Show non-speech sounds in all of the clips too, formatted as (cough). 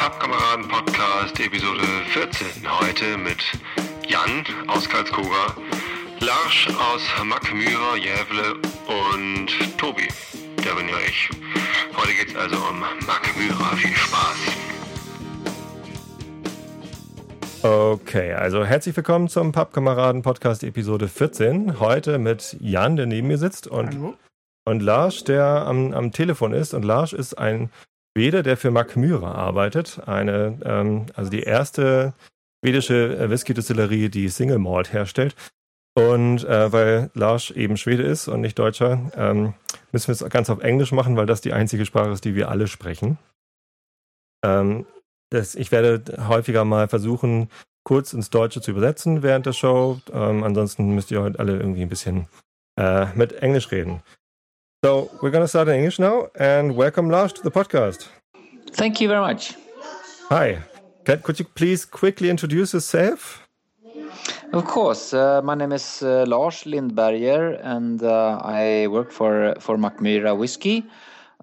Pappkameraden Podcast Episode 14. Heute mit Jan aus Karlskoga, Lars aus Mackmyra, Jävle und Tobi. Der bin ja ich. Heute geht's also um Mackmyra. Viel Spaß. Okay, also herzlich willkommen zum Pappkameraden Podcast Episode 14. Heute mit Jan, der neben mir sitzt und, Hallo. und Lars, der am, am Telefon ist. Und Lars ist ein Schwede, der für Mackmyra arbeitet. Eine, ähm, also die erste schwedische äh, Whisky-Distillerie, die Single Malt herstellt. Und äh, weil Lars eben Schwede ist und nicht Deutscher, ähm, müssen wir es ganz auf Englisch machen, weil das die einzige Sprache ist, die wir alle sprechen. Ähm, das, ich werde häufiger mal versuchen, kurz ins Deutsche zu übersetzen während der Show. Ähm, ansonsten müsst ihr heute alle irgendwie ein bisschen äh, mit Englisch reden. So, we're gonna start in English now and welcome Lars to the podcast. Thank you very much. Hi. Could you please quickly introduce yourself? Of course, uh, my name is uh, Lars Lindberger, and uh, I work for for Mackmyra Whiskey.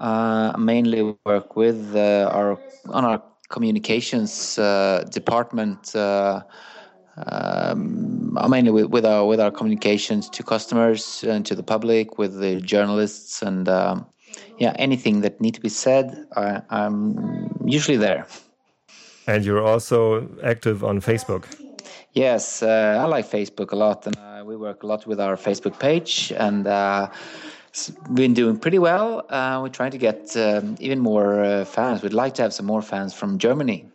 Uh, mainly work with uh, our on our communications uh, department. Um, mainly with, with our with our communications to customers and to the public, with the journalists, and um, yeah, anything that need to be said, I, I'm usually there. And you're also active on Facebook. Yes, uh, I like Facebook a lot, and uh, we work a lot with our Facebook page, and uh, it's been doing pretty well. Uh, we're trying to get um, even more uh, fans. We'd like to have some more fans from Germany.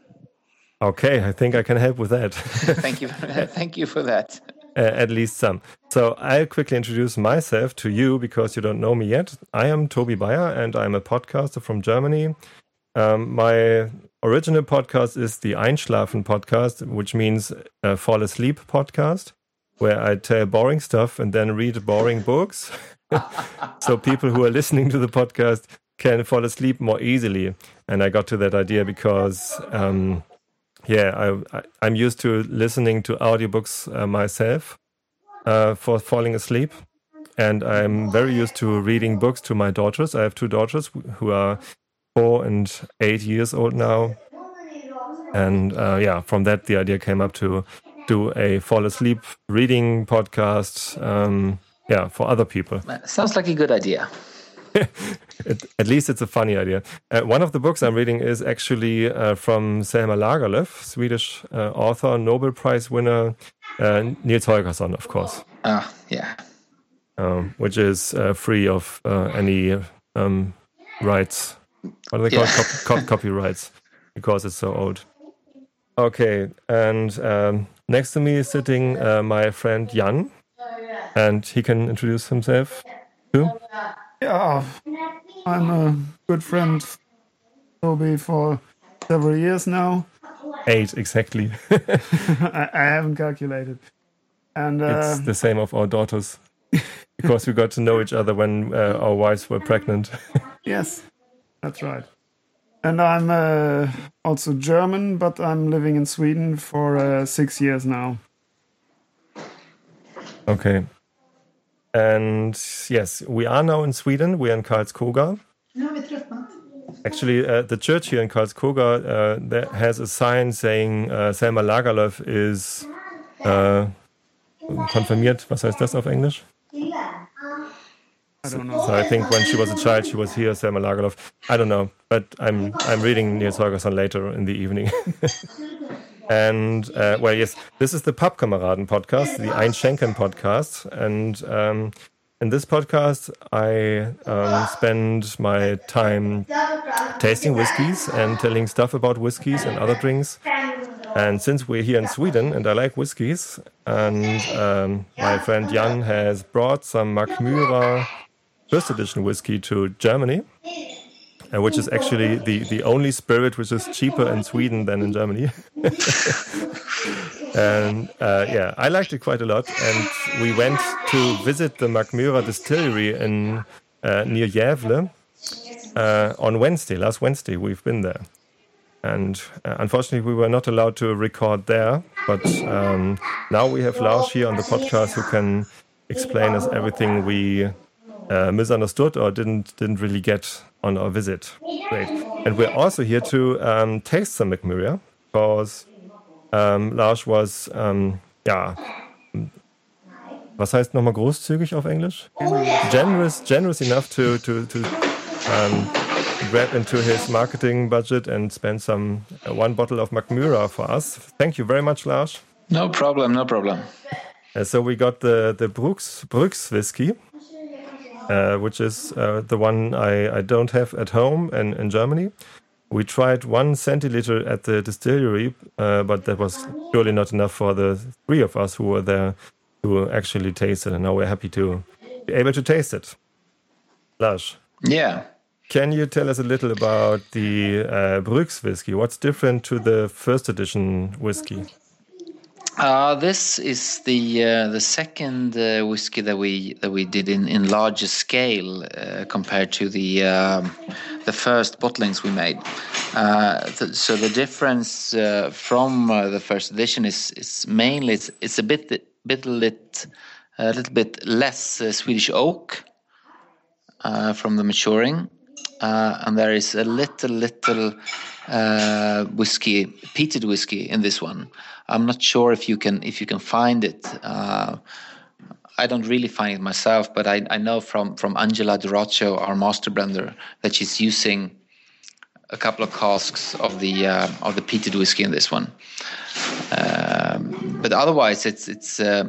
Okay, I think I can help with that. (laughs) Thank you, (laughs) thank you for that. uh, at least some. So I'll quickly introduce myself to you because you don't know me yet. I am Toby Bayer and I'm a podcaster from Germany. Um, my original podcast is the Einschlafen podcast, which means uh, fall asleep podcast, where I tell boring stuff and then read boring books. (laughs) so people who are listening to the podcast can fall asleep more easily. And I got to that idea because. Um, yeah, I, I'm used to listening to audiobooks uh, myself uh, for falling asleep. And I'm very used to reading books to my daughters. I have two daughters who are four and eight years old now. And uh, yeah, from that, the idea came up to do a fall asleep reading podcast. Um, yeah, for other people. Sounds like a good idea. At, at least it's a funny idea. Uh, one of the books I'm reading is actually uh, from Selma Lagerlöf, Swedish uh, author, Nobel Prize winner, uh, Nils Holgersson, of course, Ah, yeah. um, which is uh, free of uh, any um, rights. What are they Yeah. called? Cop- cop- copyrights, because it's so old. Okay, and um, next to me is sitting uh, my friend Jan, and he can introduce himself too. Yeah, I'm a good friend, Toby, for several years now. Eight exactly. (laughs) I, I haven't calculated. And uh, It's the same of our daughters (laughs) because we got to know each other when uh, our wives were pregnant. (laughs) yes, that's right. And I'm uh, also German, but I'm living in Sweden for uh, six years now. okay. And yes, we are now in Sweden. We are in Karlskoga. Actually, uh, the church here in Karlskoga uh, that has a sign saying uh, Selma Lagerlöf is uh, konfirmiert. Was heißt das auf Englisch? I don't know. So I think when she was a child, she was here, Selma Lagerlöf. I don't know, but I'm I'm reading Nils Holgersson later in the evening. (laughs) and uh, well, yes, this is the Pappkameraden podcast, the Einschenken podcast, and um, in this podcast, I um, spend my time tasting whiskies and telling stuff about whiskies and other drinks. And since we're here in Sweden and I like whiskies, and um, my friend Jan has brought some Mackmyra first edition whiskey to Germany, uh, which is actually the, the only spirit which is cheaper in Sweden than in Germany. (laughs) and uh, yeah, I liked it quite a lot. And we went to visit the Mackmyra distillery in uh, near Gävle uh, on Wednesday, last Wednesday. We've been there. And uh, unfortunately, we were not allowed to record there. But um, now we have Lars here on the podcast who can explain us everything we uh, misunderstood or didn't didn't really get on our visit. Great. and we're also here to um, taste some Mackmyra because um, Lars was, um, ja, was heißt nochmal großzügig auf Englisch? Generous, generous enough to to to um, grab into his marketing budget and spend some uh, one bottle of Mackmyra for us. Thank you very much, Lars. No problem, no problem. Uh, so we got the the Bruks Bruks whiskey, uh, which is uh, the one I, I don't have at home in, in Germany. We tried one centiliter at the distillery, uh, but that was surely not enough for the three of us who were there to actually taste it. And now we're happy to be able to taste it. Lars, Yeah. can you tell us a little about the uh, Bruks whiskey? What's different to the first edition whiskey? Uh, this is the uh, the second uh, whiskey that we that we did in, in larger scale uh, compared to the um, the first bottlings we made. Uh, th- so the difference uh, from the first edition is is mainly it's, it's a bit bit lit a little bit less Swedish oak from the maturing, uh, and there is a little little uh, whiskey, peated whiskey in this one. I'm not sure if you can if you can find it. Uh, I don't really find it myself, but I, I know from from Angela D'Orazio, our master blender, that she's using a couple of casks of the uh, of the peated whiskey in this one. Um, but otherwise, it's it's uh,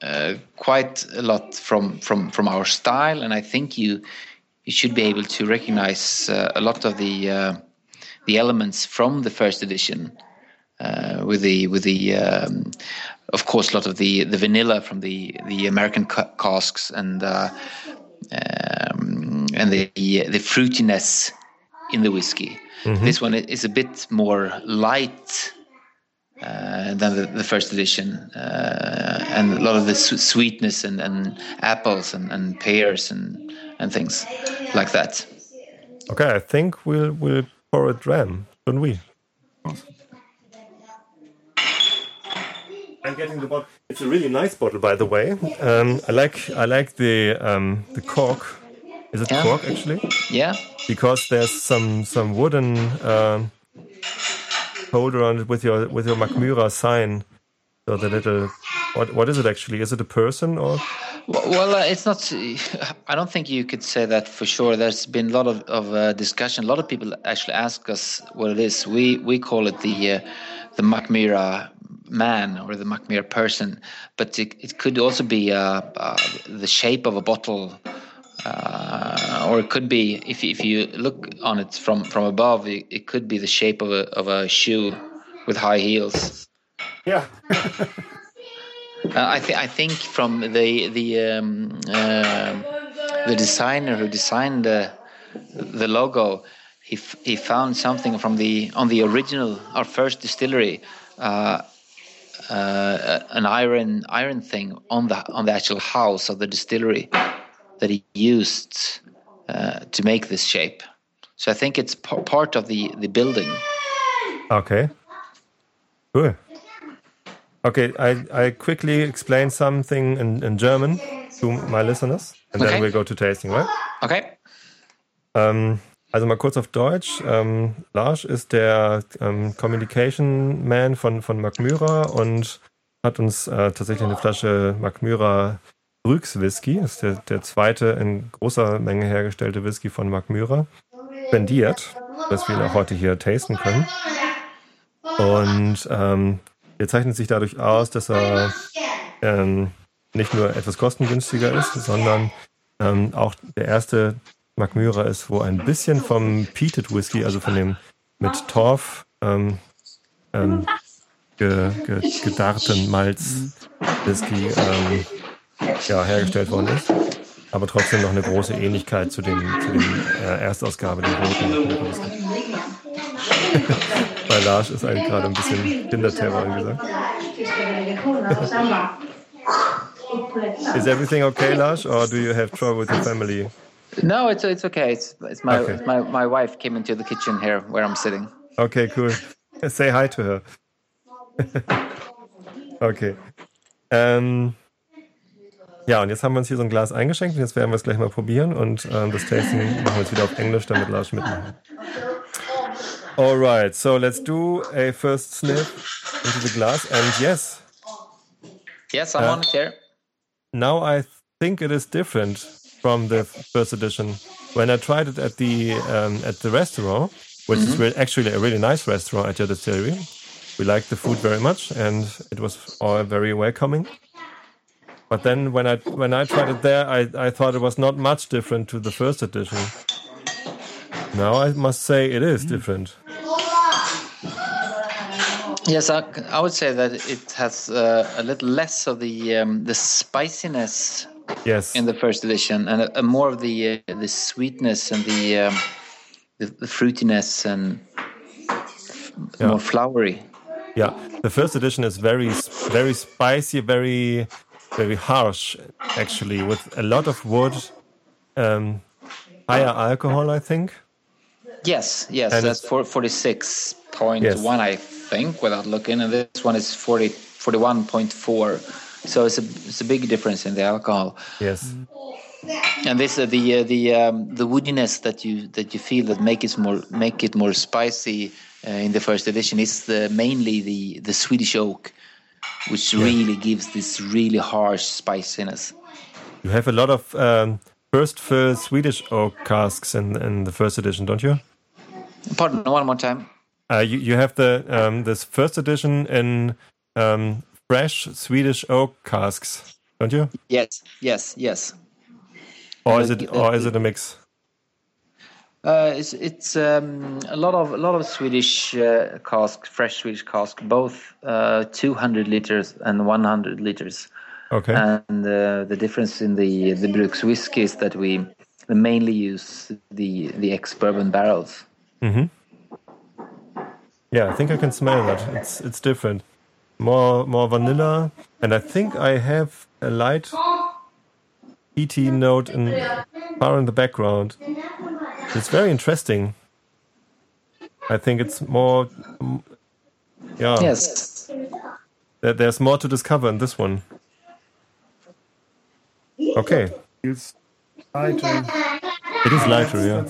uh, quite a lot from from from our style, and I think you you should be able to recognize uh, a lot of the uh, the elements from the first edition uh, with the with the um, of course a lot of the the vanilla from the the American casks and uh, um, and the the fruitiness in the whiskey. This one is a bit more light uh, than the, the first edition, uh, and a lot of the su- sweetness and, and apples and, and pears and and things like that. Okay, I think we'll we'll pour a dram, shouldn't we? I'm getting the bottle. It's a really nice bottle, by the way. Um, I like I like the um, the cork. Is it Yeah. cork actually? Yeah. Because there's some some wooden um, holder on it with your with your Mackmyra sign. The little what what is it actually? Is it a person or? Well, uh, it's not. (sighs) I don't think you could say that for sure. There's been a lot of, of uh, discussion. A lot of people actually ask us what it is. We we call it the uh, the Mackmyra man or the Mackmyra person, but it, it could also be uh, uh, the shape of a bottle, uh, or it could be if you- if you look on it from from above, it, it could be the shape of a of a shoe with high heels. Yeah. (laughs) Uh, I think I think from the the um, uh, the designer who designed the the logo, he f- he found something from the on the original our first distillery, uh, uh, an iron iron thing on the on the actual house of the distillery that he used uh, to make this shape. So I think it's part of the the building. Okay. Cool. Okay, I, I quickly explain something in, in German to my listeners and then Okay. we'll go to tasting, right? Okay. Ähm, also mal kurz auf Deutsch. Ähm, Lars ist der ähm, Communication Man von, von Macmyra und hat uns äh, tatsächlich eine Flasche Macmyra Brüx Whisky, das ist der, der zweite in großer Menge hergestellte Whisky von Macmyra, spendiert, dass wir ihn auch heute hier tasten können. Und ähm, er zeichnet sich dadurch aus, dass er ähm, nicht nur etwas kostengünstiger ist, sondern ähm, auch der erste Macmyra ist, wo ein bisschen vom Peated Whisky, also von dem mit Torf ähm, ähm, ge, ge, gedarrten Malz Whisky ähm, ja, hergestellt worden ist. Aber trotzdem noch eine große Ähnlichkeit zu dem, zu dem äh, Erstausgabe, dem roten (laughs) Lars ist eigentlich gerade ein bisschen Kinderterror angesagt. Is everything okay, Lars, or do you have trouble with your family? No, it's it's okay. It's it's my Okay. my my wife came into the kitchen here where I'm sitting. Okay, cool. (laughs) Say hi to her. (laughs) okay. Ähm, ja, und jetzt haben wir uns hier so ein Glas eingeschenkt und jetzt werden wir es gleich mal probieren und ähm, das Tasting machen wir jetzt wieder auf Englisch, damit Lars mitmachen. All right, so let's do a first sniff into the glass. And yes, Yes, I'm Uh, on it here. now I think it is different from the first edition. When I tried it at the um, at the restaurant, which is re- actually a really nice restaurant at your distillery, we liked the food very much, and it was all very welcoming. But then when I when I tried it there, I, I thought it was not much different to the first edition. Now I must say it is different. Yes, I, I would say that it has uh, a little less of the um, the spiciness Yes. in the first edition, and a, a more of the uh, the sweetness and the um, the, the fruitiness and Yeah. more flowery. Yeah, the first edition is very, very spicy, very, very harsh, actually, with a lot of wood, um, higher alcohol, I think. Yes, yes, And that's for forty six point one, I think, without looking. And this one is 40, 41.4. So it's a it's a big difference in the alcohol. Yes, And this uh, the uh, the um, the woodiness that you that you feel that make it more make it more spicy uh, in the first edition is the, mainly the the Swedish oak, which really gives this really harsh spiciness. you have a lot of um, first fill Swedish oak casks in, in the first edition, don't you? Pardon, one more time. Uh, you, you have the um, this first edition in um, fresh Swedish oak casks, don't you? Yes, yes, yes. Or is it or is it a mix? Uh, it's it's um, a lot of a lot of Swedish uh, cask, fresh Swedish cask, both uh, 200 liters and 100 liters. Okay. And uh, the difference in the the Bruks whiskey is that we mainly use the the ex bourbon barrels. Mm-hmm. Yeah, I think I can smell that. It's it's different. More more vanilla, and I think I have a light ET note in far in the background. It's very interesting. I think it's more. Yeah. Yes. There, there's more to discover in this one. Okay, It's lighter. it is lighter, yeah.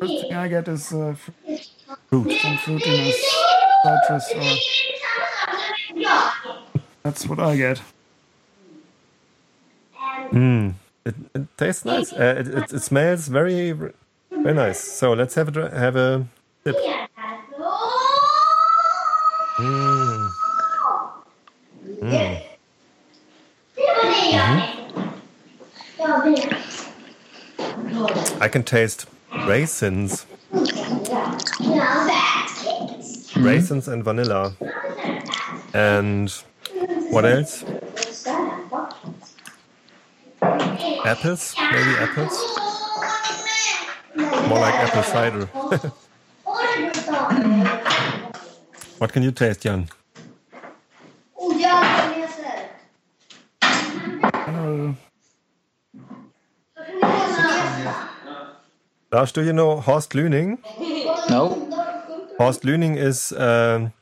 First thing I get is uh, f- Fruit. some fruitiness, citrus, or that's what I get. Mm. It, it tastes nice. Uh, it, it, it smells very, very nice. So let's have a have a sip. Mm. Mm. I can taste raisins, raisins and vanilla, and what else? Apples, maybe apples. More like apple cider. (laughs) what can you taste, Jan? Uh, Lars, do you know Horst Lüning? No. Horst Lüning is um,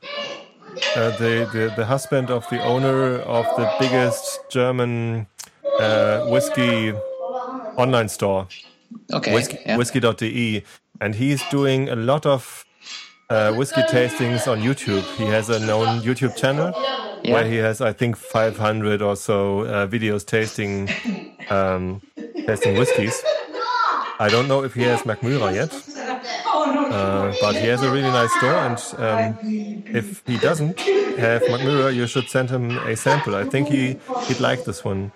uh, the, the the husband of the owner of the biggest German uh, whiskey online store, Okay. whiskey, yeah. whisky.de, and he's doing a lot of uh, whiskey tastings on YouTube. He has a known YouTube channel Yeah. where he has, I think, 500 or so uh, videos tasting um, tasting whiskies. I don't know if he has Mackmyra yet, uh, but he has a really nice store. And um, if he doesn't have Mackmyra, you should send him a sample. I think he he'd like this one.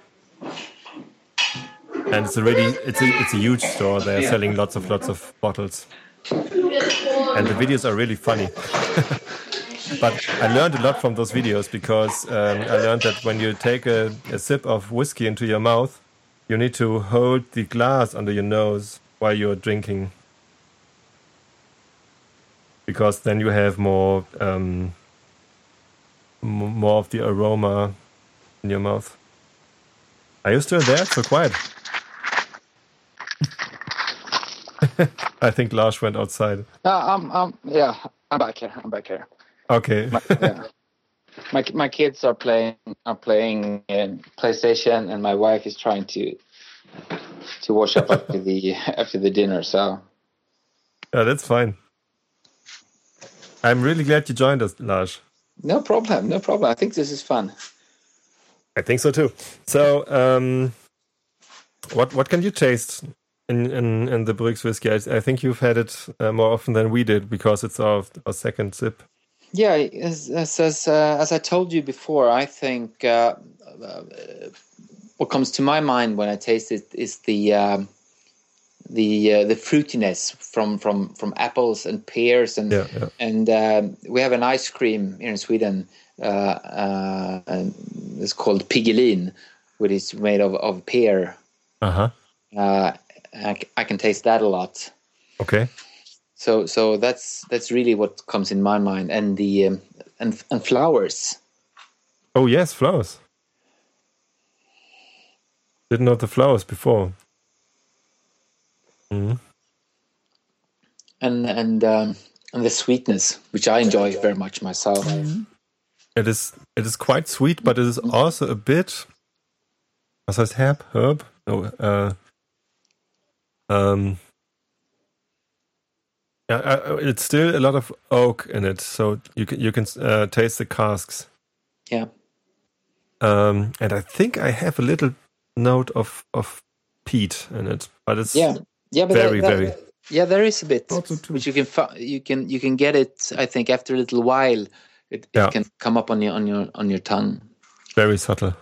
And it's a really it's a it's a huge store. They're selling lots of lots of bottles, and the videos are really funny. (laughs) but I learned a lot from those videos because um, I learned that when you take a, a sip of whiskey into your mouth, you need to hold the glass under your nose while you're drinking, because then you have more um, more of the aroma in your mouth. Are you still there? So quiet. (laughs) I think Lars went outside. Uh, I'm, I'm, yeah, I'm back here. I'm back here. Okay. yeah. My my kids are playing are playing PlayStation, and my wife is trying to to wash up after the (laughs) after the dinner. So yeah, that's fine. I'm really glad you joined us, Lars. No problem. No problem. I think this is fun. I think so too. So, um, what what can you taste in in, in the Bruks whiskey? I, I think you've had it uh, more often than we did because it's our, our second sip. Yeah, as as as, uh, as I told you before, I think uh, uh, what comes to my mind when I taste it is the um, the uh, the fruitiness from from from apples and pears and Yeah, yeah. and um, we have an ice cream here in Sweden. Uh, uh, it's called Piggelin, which is made of of pear. Uh huh. Uh, I, I can taste that a lot. Okay. So so that's that's really what comes in my mind, and the um, and and flowers. Oh yes, flowers. Didn't know the flowers before. Mhm. and and um, and the sweetness, which I enjoy very much myself. It is it is quite sweet, but it is also a bit. Was heißt herb? Herb? No. Uh, um. Yeah, uh, it's still a lot of oak in it, so you can you can uh, taste the casks. Yeah, Um, and I think I have a little note of of peat in it, but it's yeah, yeah. But very that- that- very yeah, there is a bit, which you can you can you can get it. I think after a little while, it, it Yeah. can come up on your on your on your tongue. very subtle.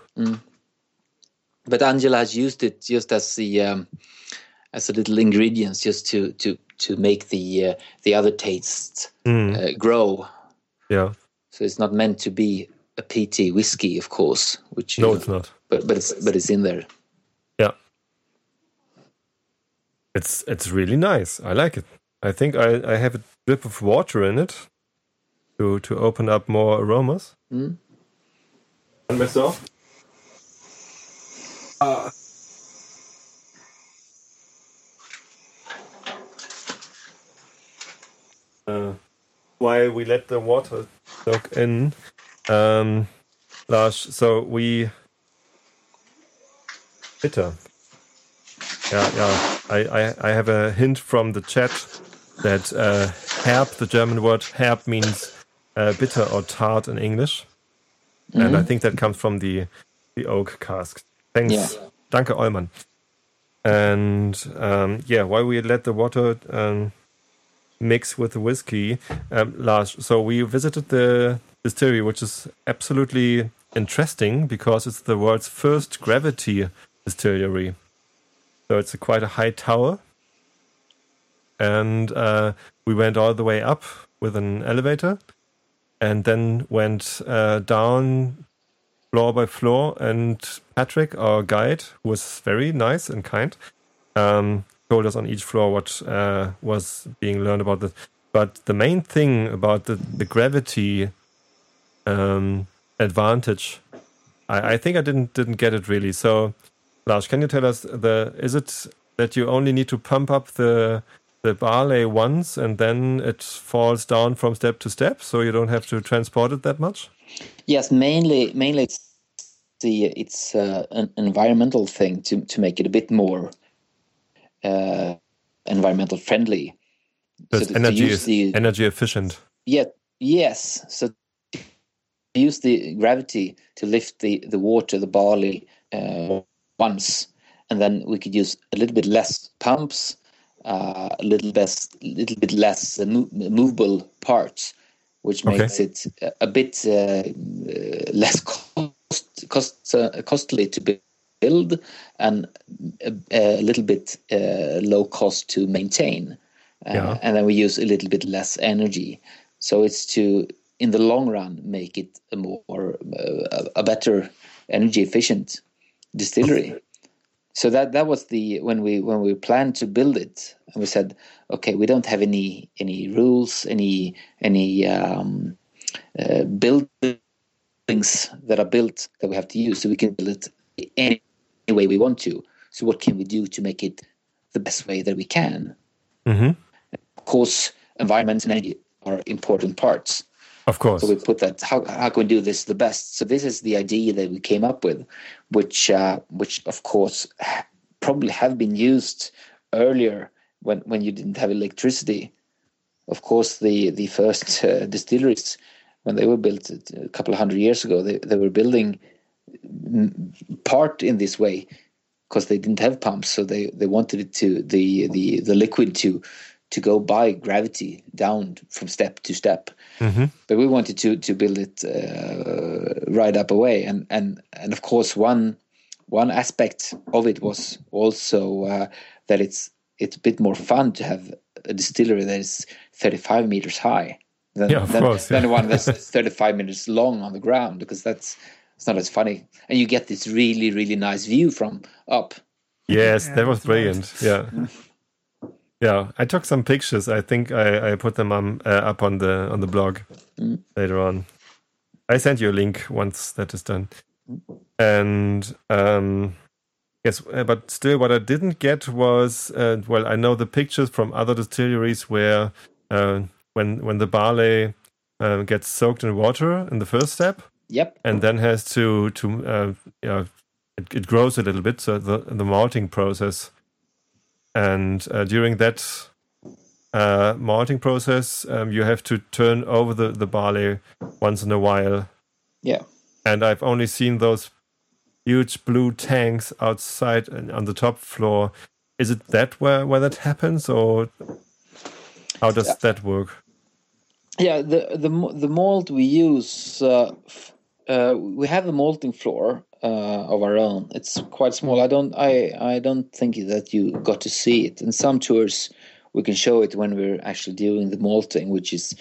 But Angela has used it just as the um, as a little ingredients, just to to to make the uh, the other tastes Mm, uh, grow. yeah. So it's not meant to be a peaty whiskey, of course. Which No, it's not. but but it's but it's in there. Yeah. It's it's really nice. I like it. I think I, I have a drip of water in it to to open up more aromas. Mm. And myself. Uh, while we let the water soak in, um, Lars, so we bitter. Yeah, yeah. I, I, I have a hint from the chat that uh, herb, the German word herb, means uh, bitter or tart in English, and I think that comes from the the oak cask. Thanks, Yeah. danke Eumann. And um, yeah, while we let the water um, mix with the whiskey, um, Lars. So we visited the distillery, which is absolutely interesting because it's the world's first gravity distillery. So it's a quite a high tower, and uh, we went all the way up with an elevator, and then went uh, down floor by floor. And Patrick, our guide, who was very nice and kind, um, told us on each floor what uh, was being learned about this. But the main thing about the, the gravity um, advantage, I, I think I didn't didn't get it really. So, Lars, can you tell us the is it that you only need to pump up the the barley once and then it falls down from step to step, so you don't have to transport it that much? Yes, mainly mainly it's the it's uh, an environmental thing to to make it a bit more uh, environmental friendly. To- to energy use is the- energy efficient. Yeah, yes. So use the gravity to lift the the water, the barley uh, once, and then we could use a little bit less pumps, uh, a little less, little bit less uh, mo- movable parts, which Okay. makes it a, bit uh, uh, less cost, cost uh, costly to build and a, a little bit uh, low cost to maintain. Uh, Yeah. And then we use a little bit less energy. So it's to, in the long run, make it a more, a better energy efficient distillery. So that that was the when we when we planned to build it, and we said, okay, we don't have any any rules, any any um, uh, buildings that are built that we have to use, so we can build it any way we want to. So what can we do to make it the best way that we can? hmm Of course, environment and energy are important parts. Of course. So we put that. How how can we do this the best? So this is the idea that we came up with, which uh, which of course probably have been used earlier when when you didn't have electricity. of course, the the first uh, distilleries when they were built a couple of hundred years ago, they they were building part in this way because they didn't have pumps, so they they wanted it to the the the liquid to to go by gravity down from step to step. Mm-hmm. But we wanted to to build it uh, right up away, and and and of course one one aspect of it was also uh, that it's it's a bit more fun to have a distillery that is 35 meters high than, Yeah, than, course, yeah. than one that's (laughs) 35 meters long on the ground because that's it's not as funny and you get this really really nice view from up Yes, Yeah, that was that's right. brilliant. Yeah. (laughs) Yeah, I took some pictures. I think I, I put them um, uh, up on the on the blog Mm. later on. I sent you a link once that is done. And um, yes, uh, but still, what I didn't get was uh, well, I know the pictures from other distilleries where uh, when when the barley uh, gets soaked in water in the first step, yep and then has to to uh, yeah it, it grows a little bit so the the malting process and uh, during that uh, malting process um, you have to turn over the, the barley once in a while. Yeah. And I've only seen those huge blue tanks outside and on the top floor. Is it that where where that happens or how does Yeah. that work? Yeah, the the the mold we use, uh, f- uh, we have a malting floor uh, of our own. It's quite small. I don't I I don't think that you got to see it. In some tours, we can show it when we're actually doing the malting, which is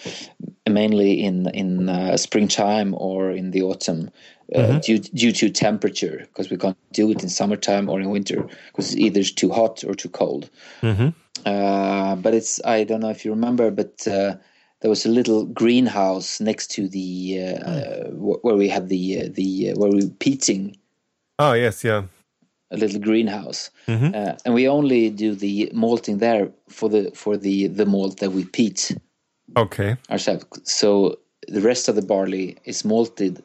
mainly in in uh, springtime or in the autumn. Uh, due due to temperature, because we can't do it in summertime or in winter, because it's either too hot or too cold. mm-hmm. Uh, but it's I don't know if you remember, but uh, there was a little greenhouse next to the uh, wh- where we had the uh, the uh, where we were peating oh yes yeah a little greenhouse, Mhm. uh, and we only do the malting there for the for the the malt that we peat okay ourselves. So the rest of the barley is malted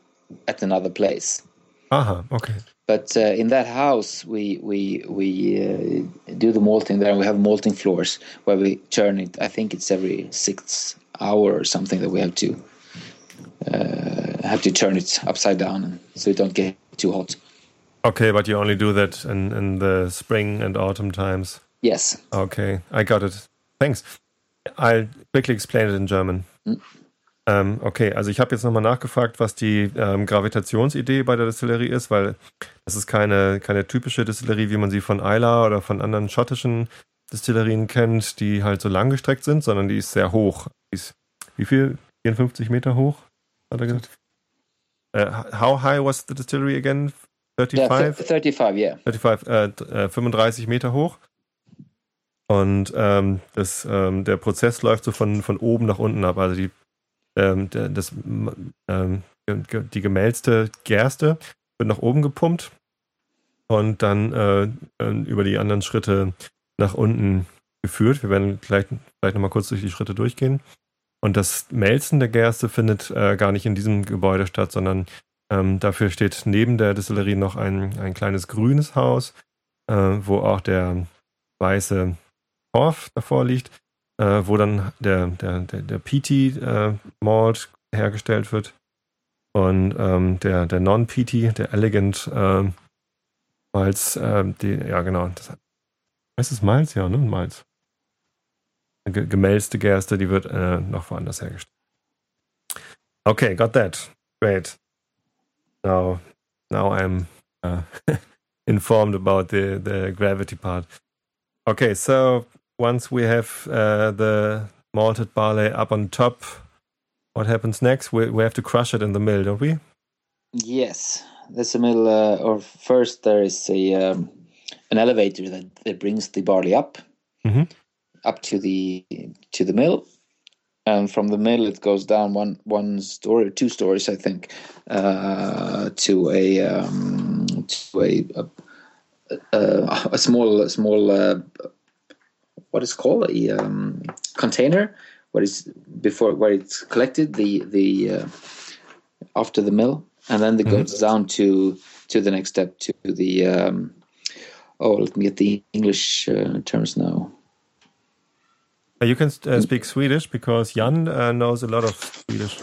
at another place. aha okay But uh, in that house, we we we uh, do the malting there. and We have malting floors where we turn it. I think it's every six hour or something that we have to uh, have to turn it upside down, so it don't get too hot. Okay, but you only do that in, in the spring and autumn times. Yes. Okay, I got it. Thanks. I'll quickly explain it in German. Hm. Ähm, okay, also ich habe jetzt nochmal nachgefragt, was die ähm, Gravitationsidee bei der Distillerie ist, weil das ist keine, keine typische Distillerie, wie man sie von Isla oder von anderen schottischen Distillerien kennt, die halt so langgestreckt sind, sondern die ist sehr hoch. Ist wie viel? 54 Meter hoch? Hat er gesagt? Äh, how high was the distillery again? Yeah, 35? th- 35, yeah. 35, äh, d- äh, 35 Meter hoch. Und ähm, das, ähm, der Prozess läuft so von, von oben nach unten ab. Also die, ähm, der, das, ähm, die gemälzte Gerste wird nach oben gepumpt und dann äh, äh, über die anderen Schritte nach unten geführt. Wir werden gleich, gleich nochmal kurz durch die Schritte durchgehen. Und das Melzen der Gerste findet äh, gar nicht in diesem Gebäude statt, sondern ähm, dafür steht neben der Distillerie noch ein, ein kleines grünes Haus, äh, wo auch der weiße Torf davor liegt, äh, wo dann der, der, der, der Peaty äh, hergestellt wird. Und ähm, der, der Non-Peaty, der Elegant äh, Malz, äh, die, ja genau, das heißt es Malz, ja, ne? Malz. Ge gemälzte Gerste, die wird äh, noch woanders hergestellt. Okay, got that. Great. Now, now I'm uh, (laughs) informed about the, the gravity part. Okay, so once we have uh, the malted barley up on top, what happens next? We, we have to crush it in the mill, don't we? Yes, there's a mill, Uh, or first, there is a um, an elevator that, that brings the barley up, Mhm. Up to the to the mill, and from the mill it goes down one one story, two stories, I think, uh, to a um, to a a, a, small a small uh, what is called a um, container. What is before where it's collected the the uh, after the mill, and then it goes down to to the next step to the um, oh let me get the English uh, terms now. Uh, You can uh, speak Swedish because Jan uh, knows a lot of Swedish.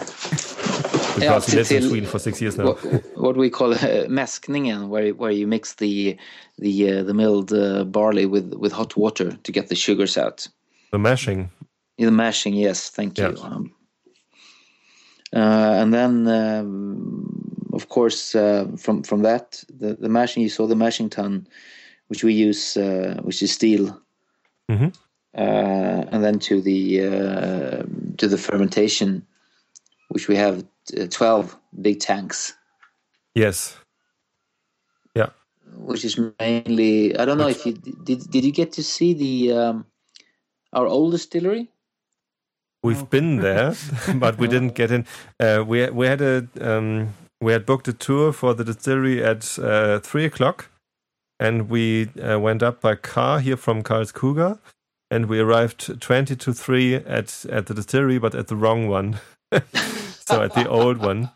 because Yeah, he lives in Sweden for six years now. what, what we call uh, mäskningen, where where you mix the the uh, the milled uh, barley with with hot water to get the sugars out. The mashing. The mashing, yes, thank you. Yeah. Um, uh, and then, um, of course, uh, from from that, the, the mashing you saw the mashing tun, which we use, uh, which is steel, Mhm. uh, and then to the uh, to the fermentation, which we have uh, twelve big tanks, Yes. Yeah. which is mainly. I don't know if you did. Did you get to see the um, our old distillery? We've been (laughs) there, but we didn't get in. Uh, we we had a um, we had booked a tour for the distillery at uh, three o'clock, and we uh, went up by car here from Karlskoga, and we arrived twenty to three at at the distillery, but at the wrong one, (laughs) so at the old one.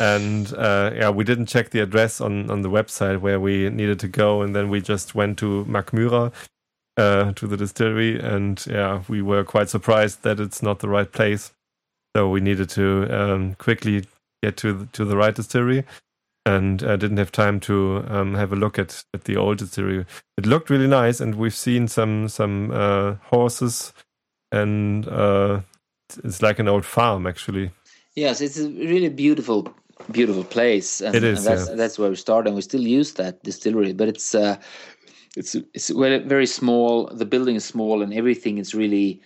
And uh, yeah, we didn't check the address on on the website where we needed to go, and then we just went to Mackmyra, uh, to the distillery, and yeah, we were quite surprised that it's not the right place. So we needed to um, quickly get to the, to the right distillery, and I didn't have time to um, have a look at, at the old distillery. It looked really nice, and we've seen some some uh, horses, and uh, it's like an old farm actually. Yes, it's a really beautiful, beautiful place, and, It is, and that's yeah. that's where we started. And we still use that distillery, but it's uh, it's it's very small. The building is small, and everything is really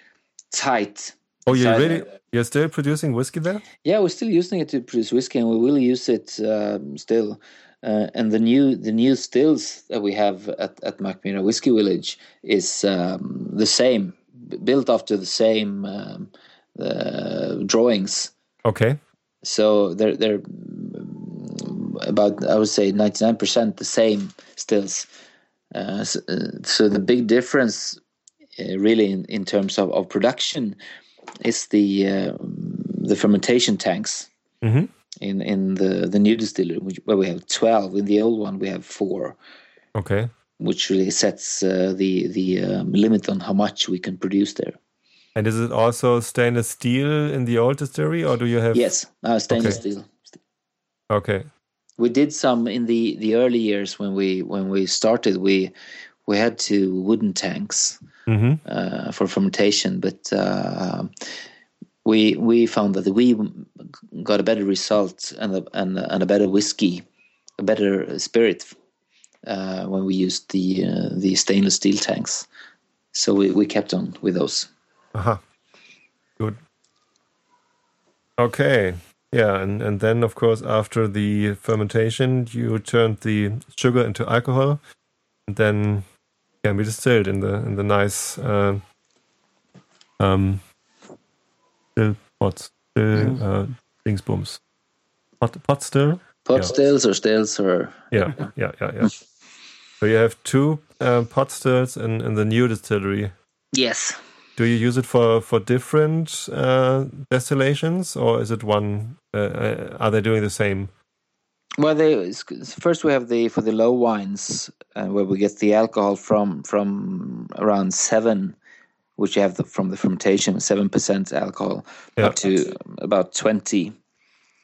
tight. Oh, you inside really there. you're still producing whiskey there? Yeah, we're still using it to produce whiskey, and we will use it um, still. Uh, and the new the new stills that we have at at Mackmyra Whiskey Village is um, the same, built after the same um, uh, drawings. Okay. So they're they're about I would say ninety nine percent the same stills. Uh, so, uh, so the big difference, uh, really, in, in terms of, of production, is the uh, the fermentation tanks. Mhm. In in the the new distillery, which, where we have twelve. In the old one, we have four, Okay. which really sets uh, the the um, limit on how much we can produce there. And is it also stainless steel in the old distillery, or do you have? Yes, uh, stainless Okay. steel. Okay. we did some in the the early years when we when we started we we had two wooden tanks hmm uh, for fermentation but uh, we we found that we got a better result and a, and, and a better whiskey a better spirit uh, when we used the uh, the stainless steel tanks so we, we kept on with those Aha. Good. Okay. Yeah, and, and then of course after the fermentation you turned the sugar into alcohol and then can be distilled in the in the nice uh, um still pots. Still uh dingsbums. Pot pot still? pot Yeah. stills or stills or Yeah, yeah, yeah, yeah. So you have two uh, pot stills in, in the new distillery. yes Do you use it for for different uh, distillations, or is it one? Uh, uh, are they doing the same? Well, they first we have the for the low wines uh, where we get the alcohol from from around seven, which you have the, from the fermentation seven percent alcohol Yeah. up to about twenty,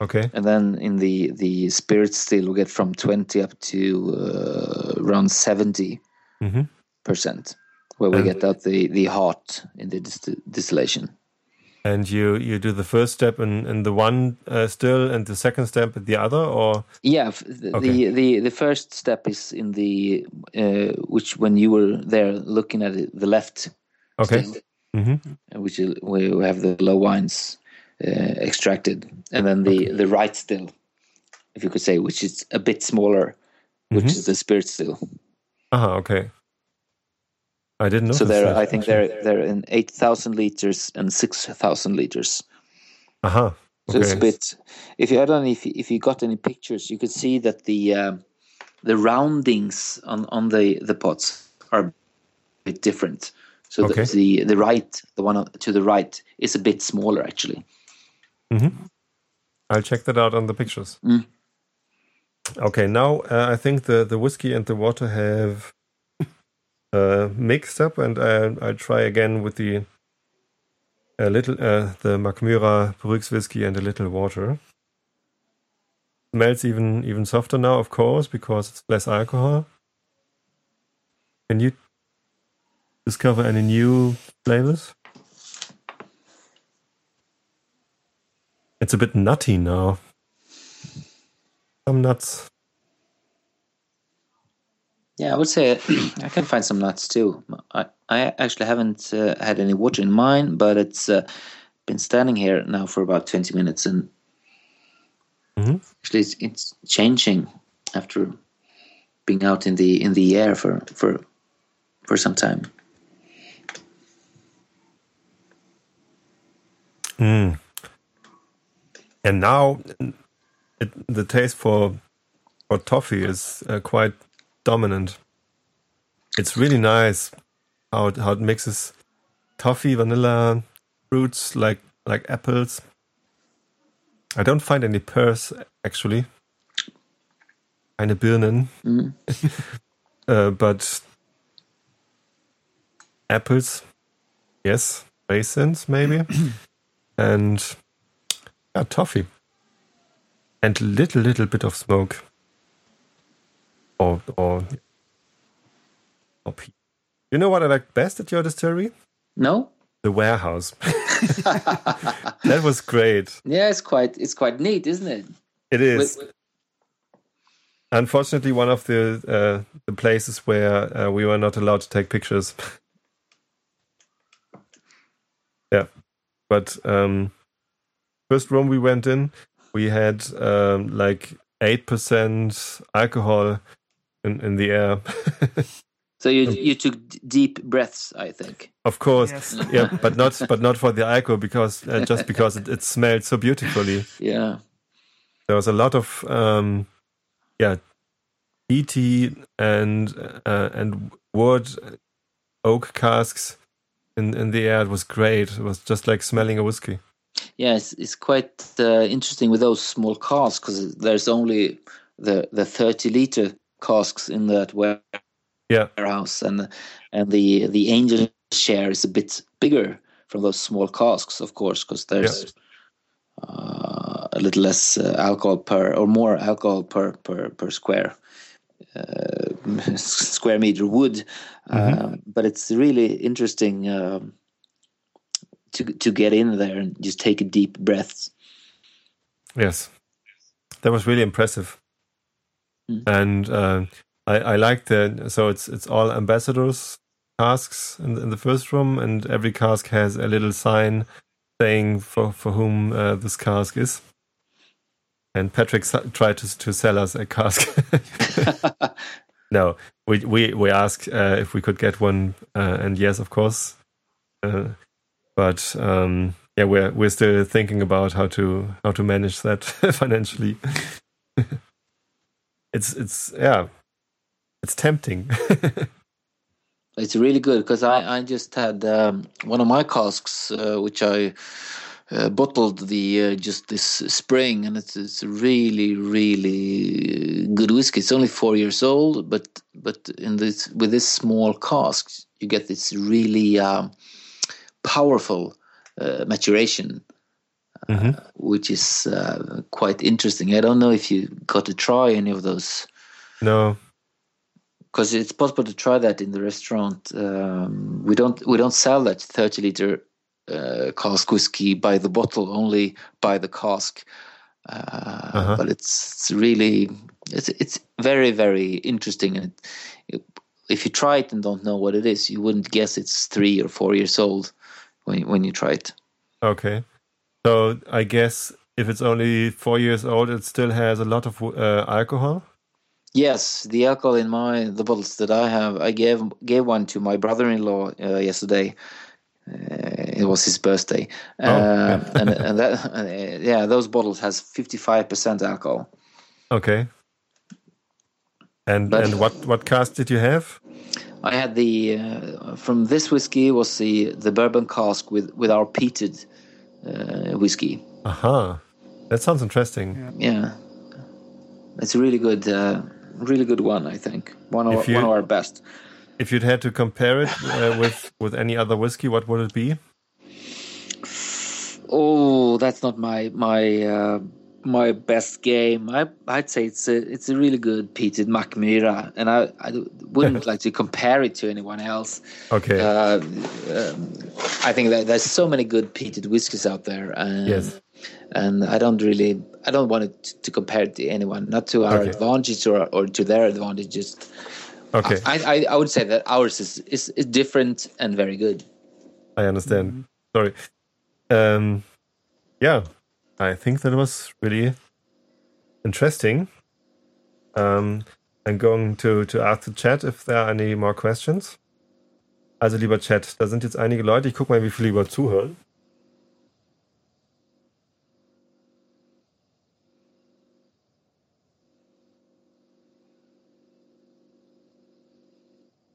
Okay, and then in the the spirit still we get from twenty up to uh, around seventy hmm percent, where we And- get out the the hot in the dist- distillation. And you you do the first step in in the one uh, still, and the second step at the other, or Yeah, the, Okay. the the the first step is in the uh, which when you were there looking at it, the left. okay, still. hmm uh, which is where we have the low wines uh, extracted, and then the the right still, if you could say, which is a bit smaller, which Mhm. is the spirit still. aha, okay. I didn't know. so they're, I think they're they're in eight thousand liters and six thousand liters. aha. So it's a bit. If you I don't know if you, if you got any pictures, you could see that the um, the roundings on on the the pots are a bit different. So Okay. the, the the right, the one to the right, is a bit smaller actually. Mm-hmm. I'll check that out on the pictures. Mm. Okay, now uh, I think the, the whiskey and the water have uh, mixed up, and I, I'll try again with the a little uh, the Mackmyra Bruks whiskey and a little water. Smells even even softer now, of course, because it's less alcohol. Can you discover any new flavors? It's a bit nutty now. Some nuts. Yeah, I would say (clears throat) I can find some nuts too. I, I actually haven't uh, had any water in mine, but it's uh, been standing here now for about 20 minutes and Mhm. actually it's, it's changing after being out in the in the air for for for some time. Mm. And now it, the taste for for toffee is uh, quite dominant. It's really nice how it, how it mixes toffee, vanilla, fruits like like apples. I don't find any pears actually. Keine Birnen, Mm. (laughs) uh, but apples, yes, raisins maybe, (clears throat) and yeah, toffee, and little little bit of smoke, or or You know what I like best at your distillery? No? The warehouse. (laughs) that was great. Yeah, it's quite it's quite neat, isn't it? It is. With- Unfortunately, one of the uh, the places where uh, we were not allowed to take pictures. (laughs) yeah, but um, first room we went in, we had um, like eight percent alcohol in in the air. so you (laughs) you took deep breaths, I think. of course, Yes. (laughs) yeah, but not but not for the alcohol because uh, just because it, it smelled so beautifully. Yeah. there was a lot of um yeah peaty and uh, and wood oak casks in in the air it was great it was just like smelling a whiskey Yeah, it's, it's quite uh, interesting with those small casks because there's only the the 30 liter casks in that ware- yeah warehouse, and and the the angel share is a bit bigger from those small casks, of course, because there's uh, a little less uh, alcohol per or more alcohol per per per square uh, (laughs) square meter wood. Um, but it's really interesting. Um, to to get in there and just take a deep breath. yes that was really impressive Mm. and uh, I, I like the so it's it's all ambassadors casks in, in the first room and every cask has a little sign saying for for whom uh, this cask is and Patrick s- tried to to sell us a cask (laughs) (laughs) No, we we we asked uh, if we could get one, uh, and yes, of course. Uh, but um, yeah, we're we're still thinking about how to how to manage that (laughs) financially. It's it's yeah, it's tempting. (laughs) It's really good because I, I just had um, one of my casks, uh, which I uh, bottled the uh, just this spring, and it's it's really really good whiskey. It's only four years old, but but in this with this small cask, you get this really um, powerful uh, maturation. Mhm. Which is uh, quite interesting. I don't know if you got to try any of those no, because it's possible to try that in the restaurant. Um, we don't we don't sell that thirty liter uh, cask whiskey by the bottle, only by the cask. Uh, Uh-huh. But it's, it's really it's it's very very interesting. And it, if you try it and don't know what it is, you wouldn't guess it's three or four years old when when you try it. okay. So I guess if it's only four years old, it still has a lot of uh, alcohol. Yes, the alcohol in my the bottles that I have, I gave gave one to my brother-in-law uh, yesterday. Uh, it was his birthday, Oh, uh, (laughs) and and that uh, (laughs) yeah, those bottles has fifty five percent alcohol. Okay. And But- and what what cask did you have? I had the uh, from this whiskey was the the bourbon cask with with our peated uh, whiskey. Aha, that sounds interesting. Yeah, it's a really good, uh, really good one. I think one of you- one of our best. If you'd had to compare it uh, (laughs) with with any other whiskey, what would it be? Oh, that's not my my uh, my best game. I I'd say it's a it's a really good peated Mackmyra, and I I wouldn't (laughs) like to compare it to anyone else. Okay. Uh, um, I think that there's so many good peated whiskies out there, and Yes. and I don't really I don't want it to compare it to anyone, not to our Okay. advantage or or to their advantages. Okay. I, I I would say that ours is is, is different and very good. I understand. Sorry. Um, yeah, I think that was really interesting. Um, I'm going to, to ask the Chat if there are any more questions. Also, lieber Chat, da sind jetzt einige Leute. Ich gucke mal, wie viele über zuhören.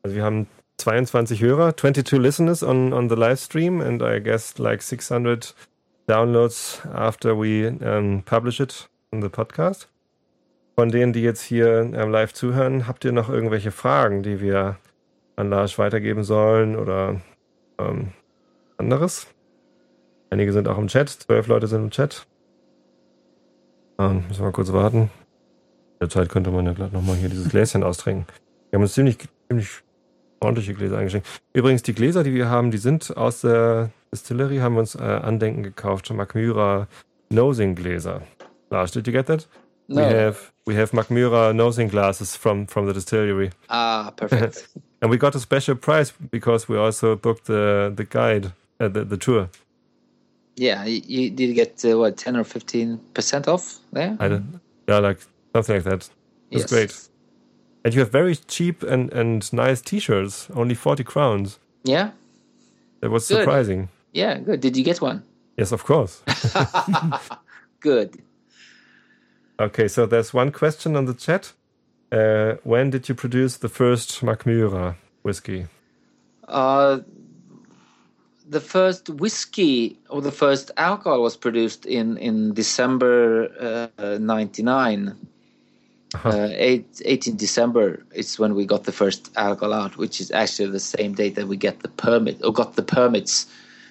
Also wir haben 22 Hörer, 22 listeners on, on the live stream, and I guess like 600 downloads after we um, publish it on the podcast. Von denen, die jetzt hier ähm, live zuhören, habt ihr noch irgendwelche Fragen, die wir an Lars weitergeben sollen oder ähm, anderes? Einige sind auch im Chat, zwölf Leute sind im Chat. Ähm, müssen wir mal kurz warten. In der Zeit könnte man ja gleich nochmal hier dieses Gläschen austrinken. Wir haben uns ziemlich, ziemlich ordentliche Gläser eingeschenkt. Übrigens, die Gläser, die wir haben, die sind aus der Distillery, haben wir uns äh, Andenken gekauft. Macmyra Nosing Gläser. Lars, did you get that? No. We have we have Macmyra nosing glasses from from the distillery, Ah, perfect. (laughs) and we got a special price because we also booked the the guide, uh, the the tour. yeah, you, you did get uh, what ten or fifteen percent off there. I don't, yeah, like something like that. It's Yes. great. And you have very cheap and and nice T-shirts, only forty crowns. Yeah, That was Good. surprising. yeah, good. Did you get one? Yes, of course. (laughs) Good. Okay, so there's one question on the chat. Uh, when did you produce the first Mackmyra whiskey? Uh, the first whiskey or the first alcohol was produced in in December uh, '99. Uh, eight, 18 December is when we got the first alcohol out, which is actually the same date that we get the permit or got the permits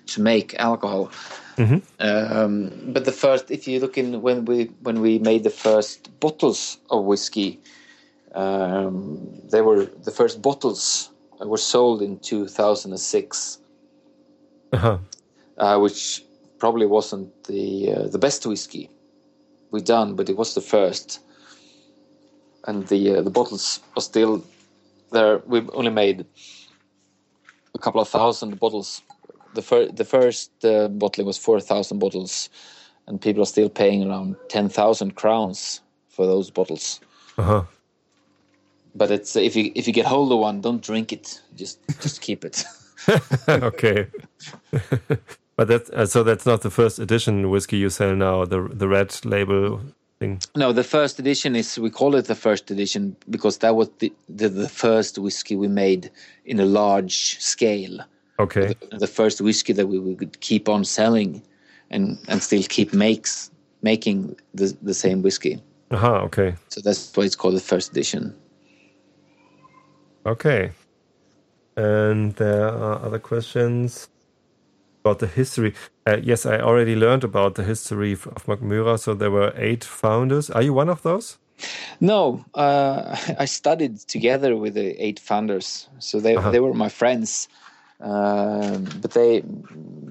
to make alcohol. Um, but the first, if you look in when we when we made the first bottles of whiskey, um, they were the first bottles were sold in 2006, Uh-huh. uh, which probably wasn't the uh, the best whiskey we done, but it was the first. And the uh, the bottles are still there. We've only made a couple of thousand bottles. The fir- the first uh, bottling was four thousand bottles, and people are still paying around ten thousand crowns for those bottles. Uh-huh. But it's if you if you get hold of one, don't drink it. Just just keep it. (laughs) (laughs) okay. (laughs) but that's uh, so that's not the first edition whiskey you sell now, the the red label thing. No, the first edition is we call it the first edition because that was the the, the first whiskey we made in a large scale. Okay. The, the first whiskey that we, we could keep on selling, and and still keep makes making the the same whiskey. Aha, okay. So that's why it's called the first edition. Okay. And there are other questions about the history. Uh, yes, I already learned about the history of Mackmyra. So there were eight founders. Are you one of those? No, uh, (laughs) I studied together with the eight founders, so they Uh-huh. they were my friends. Um, but they,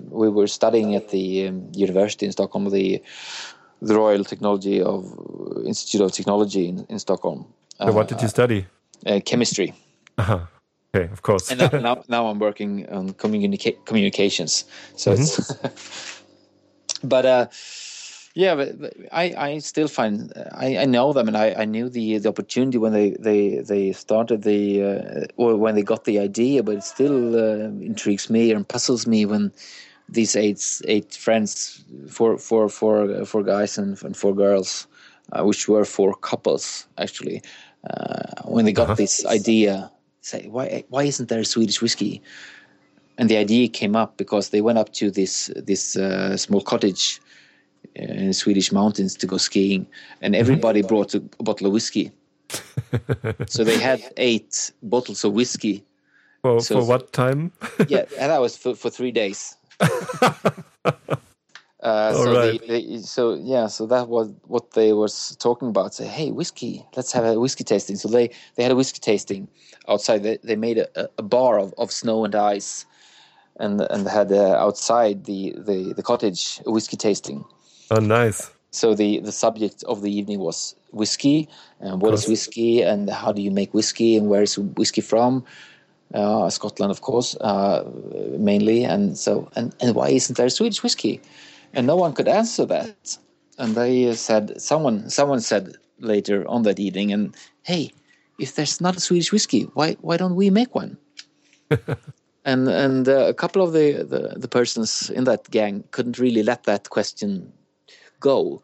we were studying at the um, university in Stockholm, the the Royal Technology of Institute of Technology in, in Stockholm. So what did you study? Uh, chemistry, Aha. Okay, of course. and now, now now I'm working on communica- communications. So it's, (laughs) but uh, yeah, but, but I, I still find I, I know them, and I, I knew the the opportunity when they they, they started the uh, or when they got the idea, but it still uh, intrigues me and puzzles me when these eight eight friends, four four four four guys and, and four girls, uh, which were four couples actually, uh, when they got Uh-huh. this idea, say why why isn't there a Swedish whiskey? And the idea came up because they went up to this this uh, small cottage uh, in the Swedish mountains to go skiing, and everybody brought a, a bottle of whiskey. (laughs) so they had eight bottles of whiskey. for, so- for what time? Yeah, and that was (laughs) for, for three days. (laughs) Uh, so, Alright. they, they, so yeah, so that was what they was talking about. Say, hey, whiskey, let's have a whiskey tasting. So they they had a whiskey tasting outside. They, they made a, a bar of, of snow and ice, and and had uh, outside the, the the cottage a whiskey tasting. Oh, nice. So the the subject of the evening was whiskey and what is whiskey and how do you make whiskey and where is whiskey from? Uh, Scotland, of course, uh, mainly, and so and, and why isn't there Swedish whiskey? And no one could answer that. And they said someone someone said later on that evening, and hey, if there's not a Swedish whiskey, why why don't we make one? (laughs) and and uh, a couple of the, the the persons in that gang couldn't really let that question go.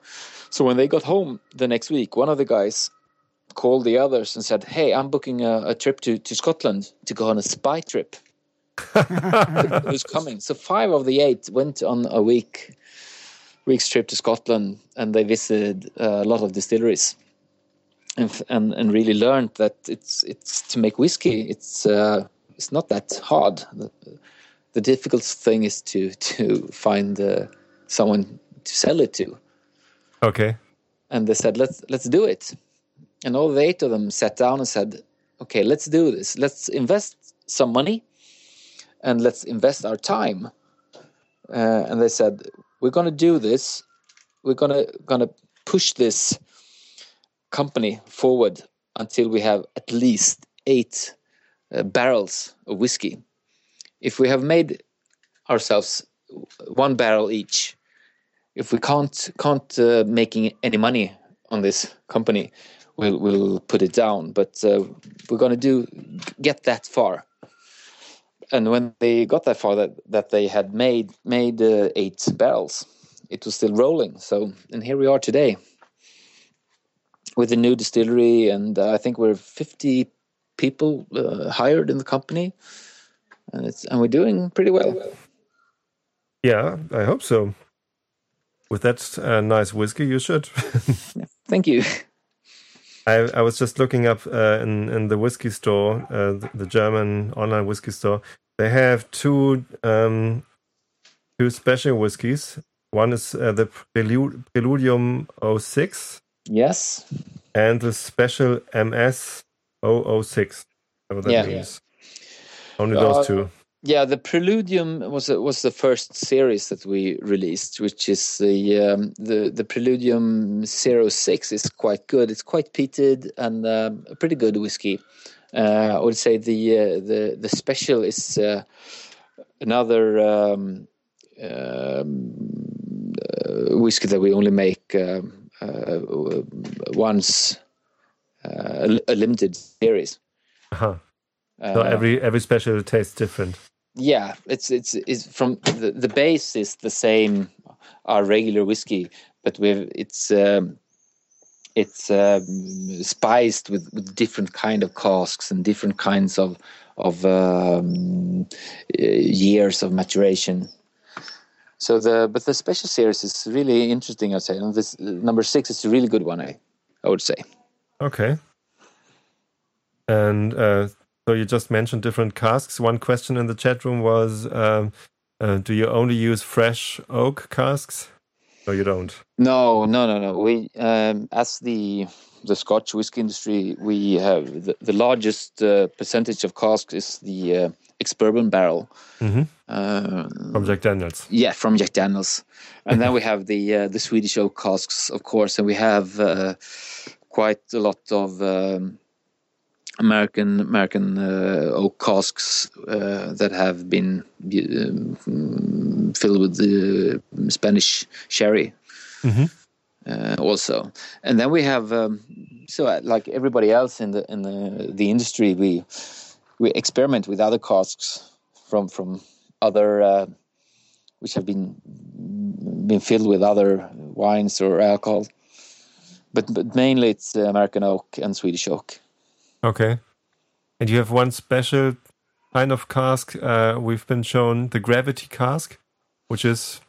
So when they got home the next week, one of the guys called the others and said, "Hey, I'm booking a, a trip to, to Scotland to go on a spy trip." (laughs) Who's coming? So five of the eight went on a week week's trip to Scotland, and they visited uh, a lot of distilleries, and and, and really learned that it's it's to make whiskey. It's uh, it's not that hard. The, the difficult thing is to to find uh, someone to sell it to Okay. and they said let's let's do it and all the eight of them sat down and said okay let's do this let's invest some money and let's invest our time uh, and they said we're going to do this we're going to going to push this company forward until we have at least eight uh, barrels of whiskey if we have made ourselves one barrel each if we can't can't uh, making any money on this company, we'll we'll put it down. But uh, we're gonna do get that far. And when they got that far, that that they had made made uh, eight barrels, it was still rolling. So and here we are today with a new distillery, and uh, I think we're fifty people uh, hired in the company, and it's and we're doing pretty well. Yeah, I hope so. With that uh, nice whiskey, you should. (laughs) Thank you. I, I was just looking up uh, in in the whiskey store, uh, the, the German online whiskey store. They have two um, two special whiskies. One is uh, the Prelude, Preludium 06 Yes. and the special MS 006. Whatever that Yeah. means. Only Uh, those two. Yeah, the Preludium was was the first series that we released, which is the um, the the Preludium 06 is quite good. It's quite peated and um, a pretty good whiskey. Uh, I would say the uh, the the special is uh, another um, um, uh, whiskey that we only make um, uh, once uh, a limited series. Uh-huh. So Uh, every every special tastes different. yeah, it's it's it's from the, the base is the same our regular whiskey, but we've it's um, it's um, spiced with, with different kind of casks and different kinds of of um, uh, years of maturation. So the but the special series is really interesting. I'd say, and this number six is a really good one. I I would say. Okay. And uh, so you just mentioned different casks. One question in the chat room was um, uh, Do you only use fresh oak casks? No, you don't. No, no, no, no. We, um, as the the Scotch whiskey industry, we have the, the largest uh, percentage of casks is the uh, ex-bourbon barrel. Mhm. Uh, From Jack Daniels. yeah, from Jack Daniels, and then (laughs) we have the uh, the Swedish oak casks, of course, and we have uh, quite a lot of um, American American uh, oak casks uh, that have been um, filled with the Spanish sherry. Mhm. Uh, also, and then we have um, so uh, like everybody else in the in the the industry, we we experiment with other casks from from other uh, which have been been filled with other wines or alcohol. But but mainly it's uh, American oak and Swedish oak. Okay. And you have one special kind of cask. Uh, we've been shown the gravity cask, which is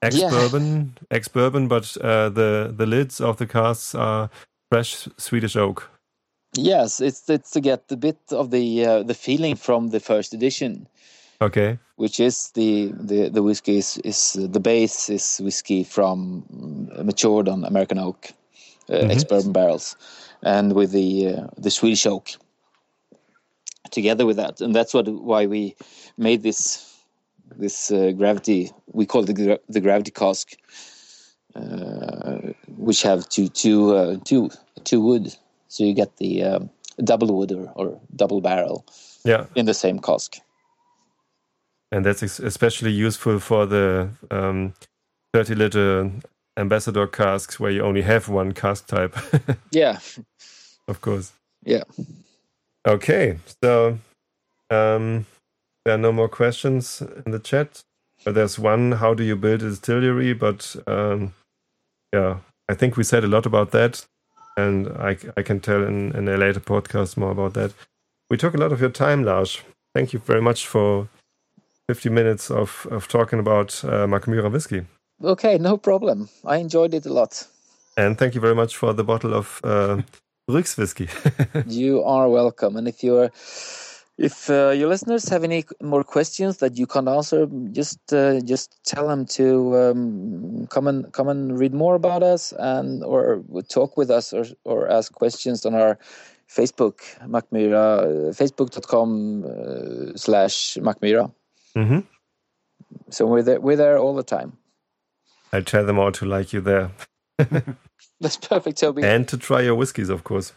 ex bourbon, ex bourbon, but uh, the the lids of the casks are fresh Swedish oak. Yes, it's it's to get a bit of the uh, the feeling from the first edition. Okay. which is the the, the whiskey is, is the base is whiskey from mm, matured on American oak, uh, Mhm. ex bourbon barrels, and with the uh, the Swedish oak together with that, and that's what why we made this this uh, gravity we call the gra- the gravity cask, uh, which have two two uh, two two wood, so you get the um, double wood or, or double barrel Yeah, in the same cask. and that's especially useful for the um, 30 liter ambassador casks where you only have one cask type, (laughs) Yeah, of course. Yeah. Okay, so um, there are no more questions in the chat. But there's one: How do you build a distillery? But um, yeah, I think we said a lot about that, and I, I can tell in, in a later podcast more about that. We took a lot of your time, Lars. Thank you very much for 50 minutes of, of talking about uh, Mackmyra whiskey. Okay, no problem. I enjoyed it a lot. And thank you very much for the bottle of uh, (laughs) Bruks whiskey. (laughs) You are welcome. And if you're if uh, your listeners have any more questions that you can't answer, just uh, just tell them to um, come and come and read more about us and or talk with us or or ask questions on our Facebook Mackmyra facebook.com uh, slash Mackmyra. hmm So we're there we're there all the time. I tell them all to like you there (laughs) That's perfect, Toby. and to try your whiskies, of course.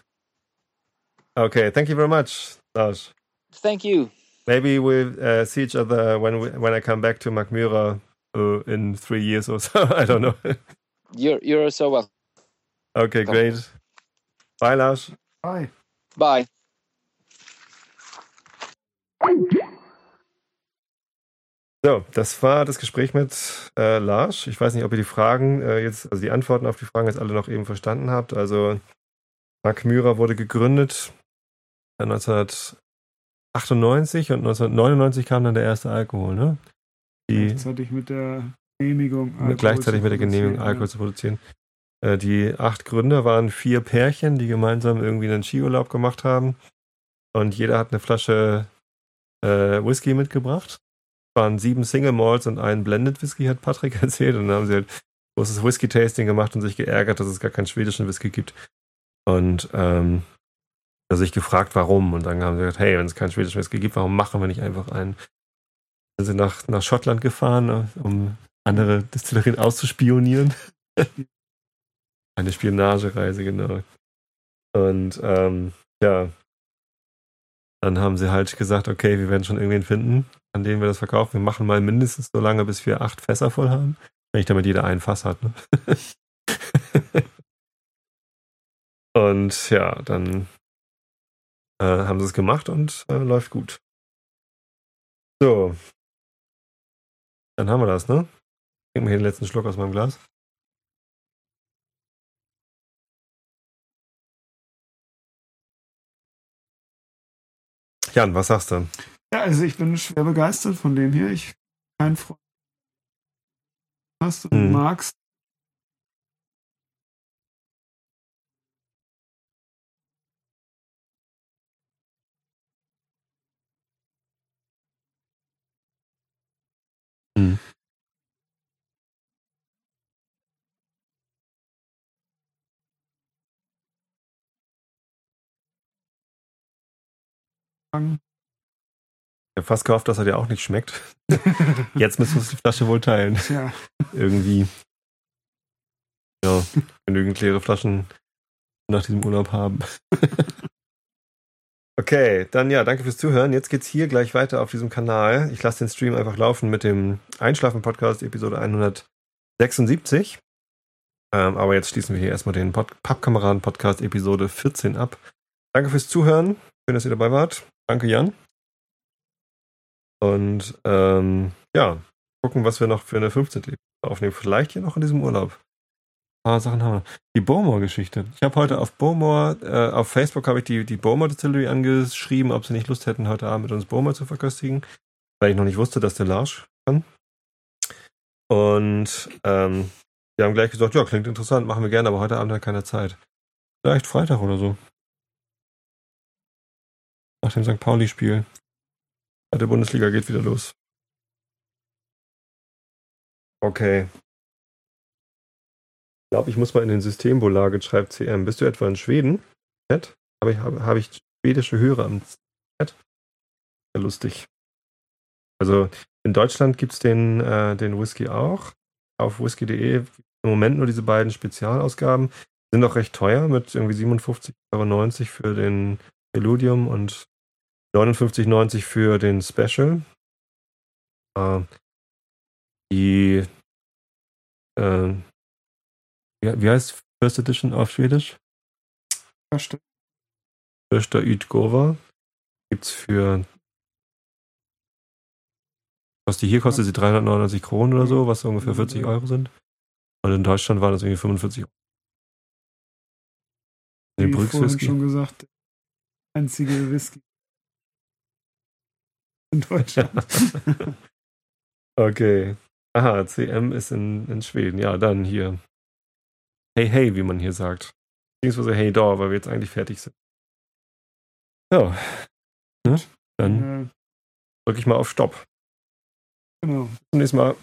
Okay, thank you very much, Lars. Thank you. Maybe we'll uh, see each other when we, when I come back to Mackmyra uh, in three years or (laughs) so. I don't know. You're you're so welcome. okay, great. Bye, Lars. Bye. Bye. So, das war das Gespräch mit äh, Lars. Ich weiß nicht, ob ihr die Fragen äh, jetzt, also die Antworten auf die Fragen jetzt alle noch eben verstanden habt. Also, Mark Myra wurde gegründet äh, 1998 und 1999 kam dann der erste Alkohol, ne? Die, Gleichzeitig mit der Genehmigung. Alkohol gleichzeitig zu mit der Genehmigung, produzieren, Alkohol zu produzieren. Äh, die acht Gründer waren vier Pärchen, die gemeinsam irgendwie einen Skiurlaub gemacht haben. Und jeder hat eine Flasche äh, Whisky mitgebracht. Waren sieben Single Malts und ein Blended Whisky, hat Patrick (laughs) erzählt. Und dann haben sie halt großes Whisky-Tasting gemacht und sich geärgert, dass es gar keinen schwedischen Whisky gibt. Und ähm, also sich gefragt, warum. Und dann haben sie gesagt, hey, wenn es keinen schwedischen Whisky gibt, warum machen wir nicht einfach einen? Dann sind sie nach, nach Schottland gefahren, äh, um andere Destillerien auszuspionieren. (laughs) Eine Spionagereise, genau. Und ähm, ja, dann haben sie halt gesagt, okay, wir werden schon irgendwen finden, an dem wir das verkaufen. Wir machen mal mindestens so lange, bis wir acht Fässer voll haben. Wenn nicht damit jeder ein Fass hat. Ne? (laughs) und ja, dann äh, haben sie es gemacht und äh, läuft gut. So. Dann haben wir das, ne? Trinken wir hier den letzten Schluck aus meinem Glas. Jan, was sagst du? Ja, also ich bin schwer begeistert von dem hier. Ich kein Freund hast und Mhm. magst. Sagen. Ich habe fast gehofft, dass er dir auch nicht schmeckt. (laughs) Jetzt müssen wir uns die Flasche wohl teilen. Tja, Irgendwie. Ja, genügend leere Flaschen nach diesem Urlaub haben. (laughs) okay, dann ja, danke fürs Zuhören. Jetzt geht's hier gleich weiter auf diesem Kanal. Ich lasse den Stream einfach laufen mit dem Einschlafen-Podcast, Episode 176. Ähm, aber jetzt schließen wir hier erstmal den Pod Pappkameraden-Podcast, Episode 14 ab. Danke fürs Zuhören. Schön, dass ihr dabei wart. Danke, Jan. Und ähm, ja, gucken, was wir noch für eine 15. Episode aufnehmen. Vielleicht hier noch in diesem Urlaub. Ein paar Sachen haben wir. Die Bowmore-Geschichte. Ich habe heute auf Bowmore, äh, auf Facebook habe ich die, die Bowmore Distillery angeschrieben, ob sie nicht Lust hätten, heute Abend mit uns Bowmore zu verköstigen, weil ich noch nicht wusste, dass der Larsch kann. Und ähm, die haben gleich gesagt, ja, klingt interessant, machen wir gerne, aber heute Abend hat keiner Zeit. Vielleicht Freitag oder so. Nach dem St. Pauli-Spiel. Der Bundesliga geht wieder los. Okay. Ich glaube, ich muss mal in den Systembolaget, schreibt CM. Bist du etwa in Schweden? Chat? Habe ich, habe, habe ich schwedische Hörer am Chat? Ja, lustig. Also in Deutschland gibt es den, äh, den Whisky auch. Auf whisky.de im Moment nur diese beiden Spezialausgaben. Sind auch recht teuer mit irgendwie 57,90 Euro für den Eludium und 59,90 für den Special. Äh, die äh, wie, wie heißt First Edition auf Schwedisch? Verstehe. Första Utgova gibt's für was die hier kostet, sie 399 Kronen oder so, was ungefähr 40 Euro sind. Und in Deutschland waren das irgendwie 45 Euro. Den Wie vorhin schon gesagt, der einzige Whisky in Deutschland. (laughs) Okay. Aha, CM ist in, in Schweden. Ja, dann hier. Hey, hey, wie man hier sagt. Beziehungsweise Hey, da, weil wir jetzt eigentlich fertig sind. Ja. Ne? Dann äh, drücke ich mal auf Stopp. genau. Zum nächsten Mal.